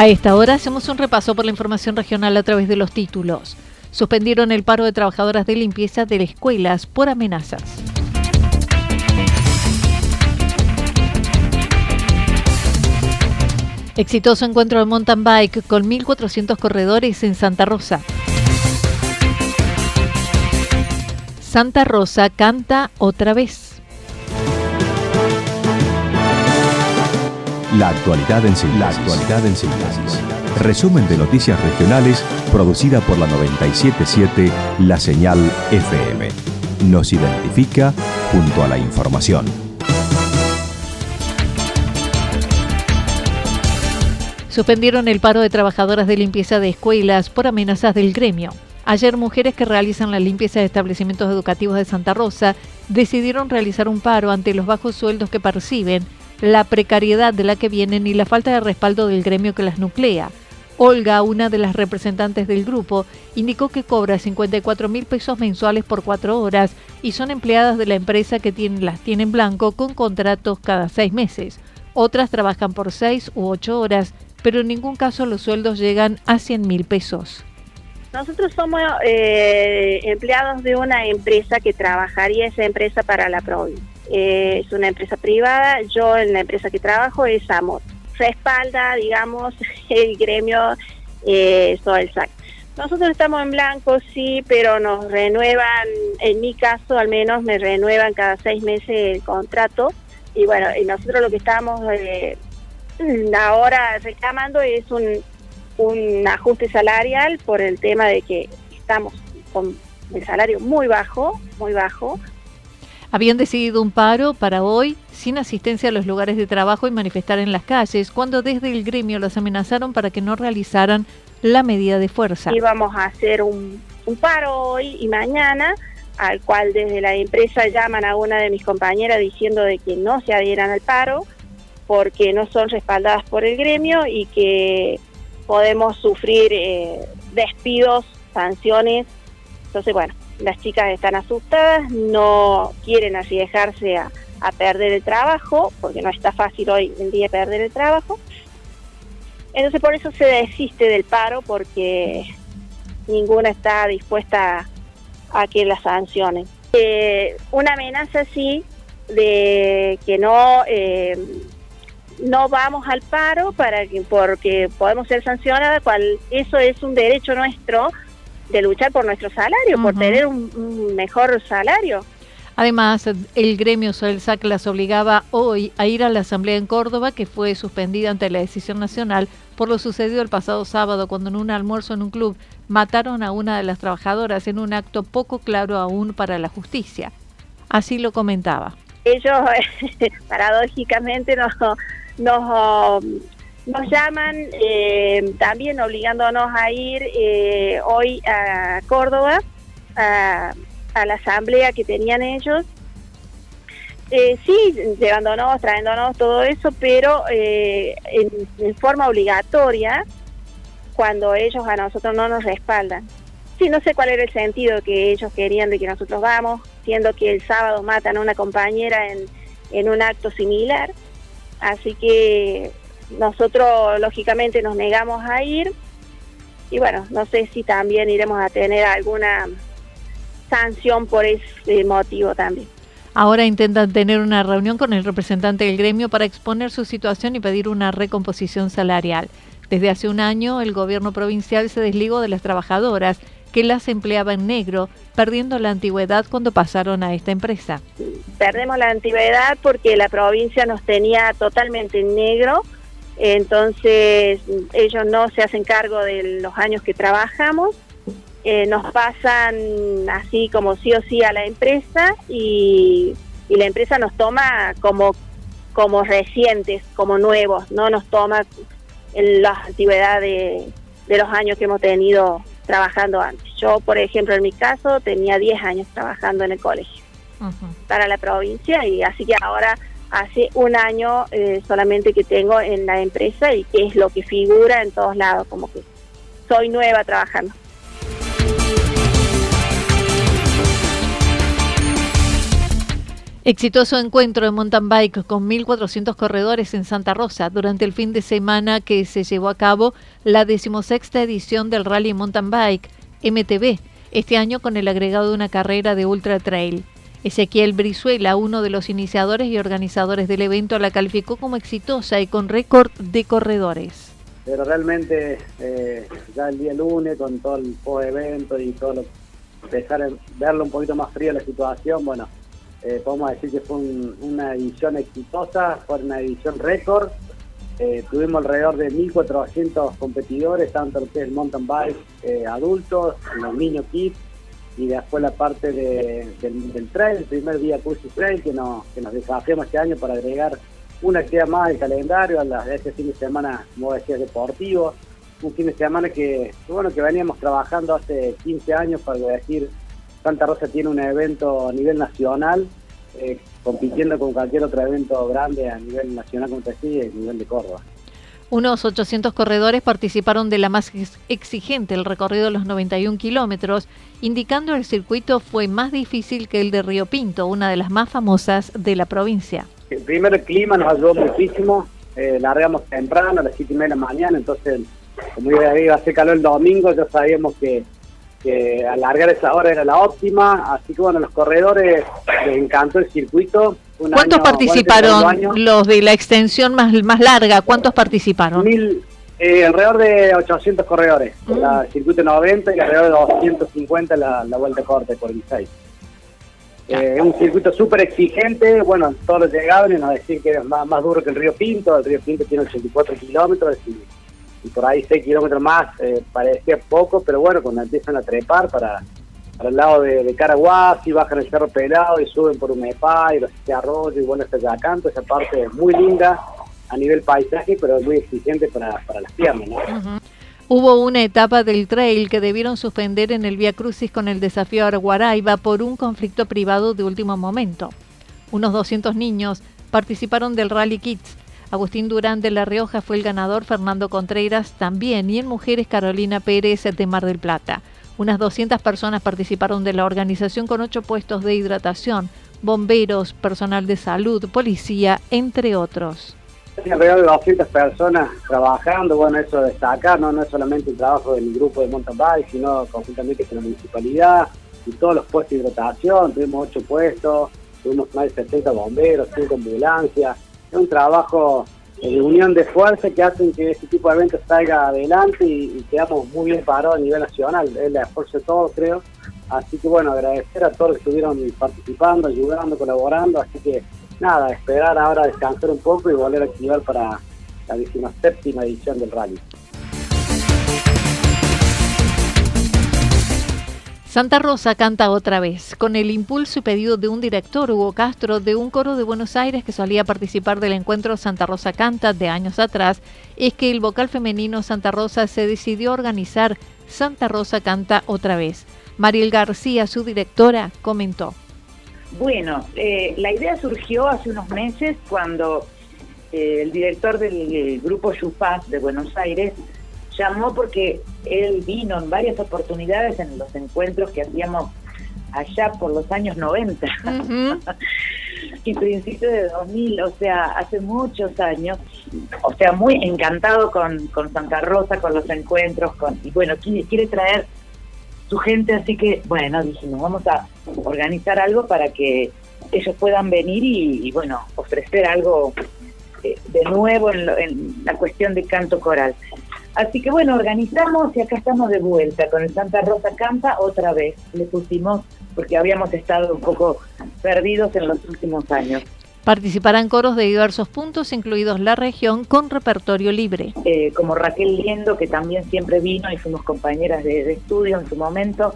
A esta hora hacemos un repaso por la información regional a través de los títulos. Suspendieron el paro de trabajadoras de limpieza de las escuelas por amenazas. Exitoso encuentro de mountain bike con 1.400 corredores en Santa Rosa. Santa Rosa canta otra vez. La actualidad en síntesis. La actualidad en síntesis. Resumen de noticias regionales producida por la 977 La Señal FM. Nos identifica junto a la información. Suspendieron el paro de trabajadoras de limpieza de escuelas por amenazas del gremio. Ayer mujeres que realizan la limpieza de establecimientos educativos de Santa Rosa decidieron realizar un paro ante los bajos sueldos que perciben la precariedad de la que vienen y la falta de respaldo del gremio que las nuclea. Olga, una de las representantes del grupo, indicó que cobra 54 mil pesos mensuales por cuatro horas y son empleadas de la empresa que las tiene en blanco con contratos cada seis meses. Otras trabajan por seis u ocho horas, pero en ningún caso los sueldos llegan a 100 mil pesos. Nosotros somos eh, empleados de una empresa que trabajaría esa empresa para la provincia. Eh, es una empresa privada, yo en la empresa que trabajo es AMOT. Respalda, digamos, el gremio eh, SAC. Nosotros estamos en blanco, sí, pero nos renuevan, en mi caso al menos me renuevan cada seis meses el contrato. Y bueno, y nosotros lo que estamos eh, ahora reclamando es un, un ajuste salarial por el tema de que estamos con el salario muy bajo, muy bajo, habían decidido un paro para hoy sin asistencia a los lugares de trabajo y manifestar en las calles, cuando desde el gremio los amenazaron para que no realizaran la medida de fuerza. Íbamos a hacer un, paro hoy y mañana, al cual desde la empresa llaman a una de mis compañeras diciendo de que no se adhieran al paro, porque no son respaldadas por el gremio y que podemos sufrir eh, despidos, sanciones. Entonces, bueno, las chicas están asustadas, no quieren arriesgarse a, perder el trabajo, porque no está fácil hoy en día perder el trabajo. Entonces por eso se desiste del paro, porque ninguna está dispuesta a que la sancionen. Eh, una amenaza sí de que no eh, no vamos al paro para que porque podemos ser sancionadas, cual eso es un derecho nuestro de luchar por nuestro salario, por tener un, mejor salario. Además, el gremio SOELSAC las obligaba hoy a ir a la asamblea en Córdoba, que fue suspendida ante la decisión nacional por lo sucedido el pasado sábado, cuando en un almuerzo en un club mataron a una de las trabajadoras en un acto poco claro aún para la justicia. Así lo comentaba. Ellos, paradójicamente, nos, nos nos llaman eh, también obligándonos a ir eh, hoy a Córdoba, a, la asamblea que tenían ellos. Eh, sí, llevándonos, trayéndonos todo eso, pero en, en, forma obligatoria cuando ellos a nosotros no nos respaldan. Sí, no sé cuál era el sentido que ellos querían de que nosotros vamos, siendo que el sábado matan a una compañera en, en un acto similar. Así que nosotros lógicamente nos negamos a ir y bueno, no sé si también iremos a tener alguna sanción por ese motivo también. Ahora intentan tener una reunión con el representante del gremio para exponer su situación y pedir una recomposición salarial. Desde hace un año, el gobierno provincial se desligó de las trabajadoras que las empleaba en negro, perdiendo la antigüedad cuando pasaron a esta empresa. Perdemos la antigüedad porque la provincia nos tenía totalmente en negro, entonces ellos no se hacen cargo de los años que trabajamos. Eh, nos pasan así como sí o sí a la empresa y, la empresa nos toma como, como recientes, como nuevos, no nos toma en la antigüedad de, los años que hemos tenido trabajando antes. Yo, por ejemplo, en mi caso, tenía 10 años trabajando en el colegio para la provincia y así que ahora hace un año eh, solamente que tengo en la empresa y que es lo que figura en todos lados, como que soy nueva trabajando. Exitoso encuentro de mountain bike con 1.400 corredores en Santa Rosa durante el fin de semana que se llevó a cabo la decimosexta edición del Rally Mountain Bike MTB, este año con el agregado de una carrera de ultra trail. Ezequiel Brizuela, uno de los iniciadores y organizadores del evento, la calificó como exitosa y con récord de corredores. Pero realmente eh, ya el día lunes con todo el evento y todo lo, empezar a verlo un poquito más frío la situación, bueno, eh, podemos decir que fue una edición exitosa, fue una edición récord. Eh, tuvimos alrededor de 1.400 competidores, tanto que el mountain bike adultos, los niños kids y después la parte del, trail, el primer día Curso Trail que nos, que nos desafiamos este año para agregar una actividad más al calendario, a, la, este fin de semana, como decías, deportivo. Un fin de semana que, bueno, que veníamos trabajando hace 15 años para decir Santa Rosa tiene un evento a nivel nacional, eh, compitiendo con cualquier otro evento grande a nivel nacional, como te decía, a nivel de Córdoba. Unos 800 corredores participaron de la más exigente, el recorrido de los 91 kilómetros, indicando el circuito fue más difícil que el de Río Pinto, una de las más famosas de la provincia. El primer clima nos ayudó muchísimo, eh, largamos temprano, a las 7 y media de la mañana, entonces como iba a hacer calor el domingo, ya sabíamos que que alargar esa hora era la óptima, así que bueno, los corredores les encantó el circuito. ¿Cuántos participaron los de la extensión más, más larga? ¿Cuántos participaron? Mil, eh, alrededor de 800 corredores, mm. el circuito 90 y alrededor de 250 la, la vuelta corta por 16. Eh, es un circuito súper exigente, bueno, todos los llegaban y nos decían que es más, más duro que el Río Pinto, el Río Pinto tiene 84 kilómetros y y por ahí 6 kilómetros más eh, parecía poco, pero bueno, cuando empiezan a trepar para, para el lado de, de Caraguasi, bajan el cerro pelado y suben por un y los este arroyo y bueno, hasta Yacanto, esa parte es muy linda a nivel paisaje, pero es muy exigente para, para las piernas. Hubo una etapa del trail que debieron suspender en el Vía Crucis con el desafío Arguaraiba por un conflicto privado de último momento. Unos 200 niños participaron del Rally Kids, Agustín Durán de La Rioja fue el ganador, Fernando Contreras también, y en mujeres Carolina Pérez de Mar del Plata. Unas 200 personas participaron de la organización con ocho puestos de hidratación, bomberos, personal de salud, policía, entre otros. Alrededor de 200 personas trabajando, bueno, eso destacar, ¿no? no es solamente el trabajo del grupo de mountain bike, sino conjuntamente con la municipalidad y todos los puestos de hidratación, tuvimos ocho puestos, tuvimos más de 70 bomberos, cinco ambulancias, es un trabajo de unión de fuerza que hacen que este tipo de eventos salga adelante y, quedamos muy bien parados a nivel nacional. Es el esfuerzo de todos, creo. Así que bueno, agradecer a todos los que estuvieron participando, ayudando, colaborando. Así que nada, esperar ahora descansar un poco y volver a activar para la séptima edición del rally. Santa Rosa canta otra vez, con el impulso y pedido de un director, Hugo Castro, de un coro de Buenos Aires que solía participar del encuentro Santa Rosa Canta de años atrás, es que el vocal femenino Santa Rosa se decidió organizar Santa Rosa Canta otra vez. Mariel García, su directora, comentó. Bueno, eh, la idea surgió hace unos meses cuando eh, el director del grupo Yupaz de Buenos Aires llamó porque él vino en varias oportunidades en los encuentros que hacíamos allá por los años 90 y principios de 2000, o sea, hace muchos años, o sea, muy encantado con, con Santa Rosa, con los encuentros, con y bueno, quiere, quiere traer su gente, así que bueno, dijimos, vamos a organizar algo para que ellos puedan venir y, bueno, ofrecer algo eh, de nuevo en, en la cuestión de canto coral. Así que bueno, organizamos y acá estamos de vuelta con el Santa Rosa Canta otra vez. Le pusimos porque habíamos estado un poco perdidos en los últimos años. Participarán coros de diversos puntos, incluidos la región, con repertorio libre. Eh, como Raquel Liendo, que también siempre vino y fuimos compañeras de, estudio en su momento,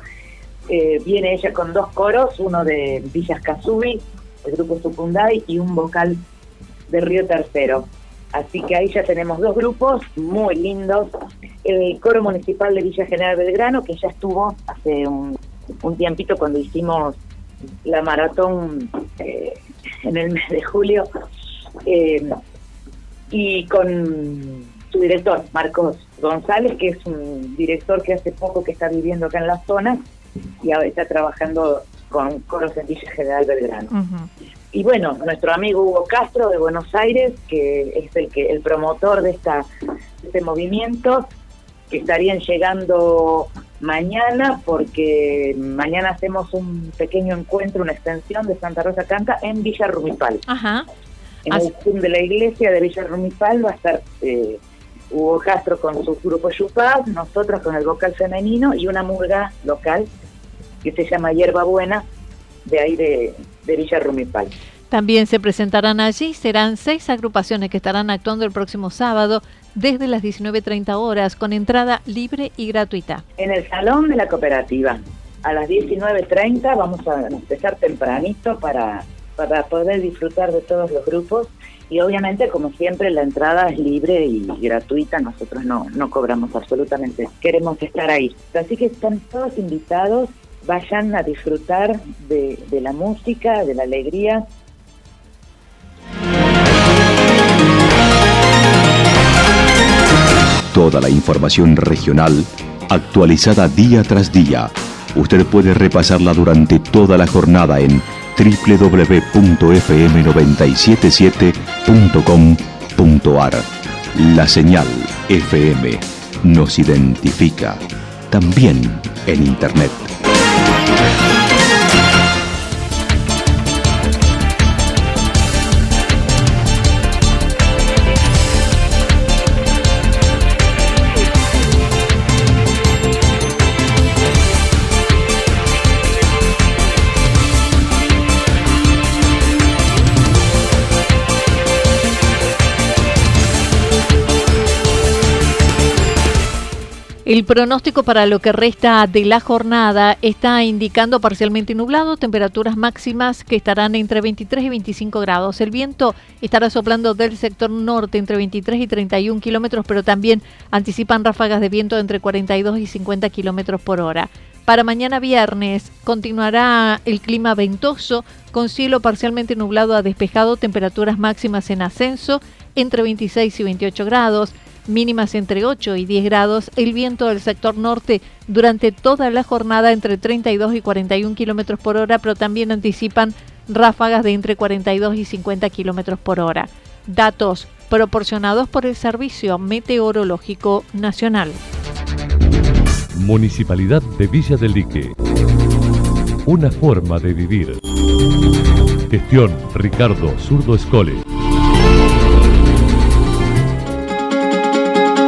eh, viene ella con dos coros, uno de Villas Casubi, el grupo Sucunday, y un vocal de Río Tercero. Así que ahí ya tenemos dos grupos muy lindos. El coro municipal de Villa General Belgrano, que ya estuvo hace un, tiempito cuando hicimos la maratón eh, en el mes de julio, eh, y con su director, Marcos González, que es un director que hace poco que está viviendo acá en la zona y ahora está trabajando con coros en Villa General Belgrano y bueno, nuestro amigo Hugo Castro de Buenos Aires, que es el que el promotor de esta este movimiento, que estarían llegando mañana, porque mañana hacemos un pequeño encuentro, una extensión de Santa Rosa Canta en Villa Rumipal. Ajá. En el Zoom de la iglesia de Villa Rumipal va a estar eh, Hugo Castro con su grupo Chupaz, nosotros con el vocal femenino y una murga local que se llama Hierba Buena, de ahí de, de Villa Rumipal. También se presentarán allí, serán seis agrupaciones que estarán actuando el próximo sábado desde las 19.30 horas con entrada libre y gratuita. En el Salón de la Cooperativa, a las 19.30 vamos a empezar tempranito para, para poder disfrutar de todos los grupos y obviamente como siempre la entrada es libre y gratuita, nosotros no, no cobramos absolutamente, queremos estar ahí. Así que están todos invitados vayan a disfrutar de, la música, de la alegría. Toda la información regional actualizada día tras día. Usted puede repasarla durante toda la jornada en www.fm977.com.ar. La señal FM nos identifica también en Internet. El pronóstico para lo que resta de la jornada está indicando parcialmente nublado, temperaturas máximas que estarán entre 23 y 25 grados. El viento estará soplando del sector norte entre 23 y 31 kilómetros, pero también anticipan ráfagas de viento entre 42 y 50 kilómetros por hora. Para mañana viernes continuará el clima ventoso con cielo parcialmente nublado a despejado, temperaturas máximas en ascenso entre 26 y 28 grados mínimas entre 8 y 10 grados, el viento del sector norte durante toda la jornada entre 32 y 41 kilómetros por hora, pero también anticipan ráfagas de entre 42 y 50 kilómetros por hora. Datos proporcionados por el Servicio Meteorológico Nacional. Municipalidad de Villa del Lique. Una forma de vivir. Gestión Ricardo Zurdo Escole.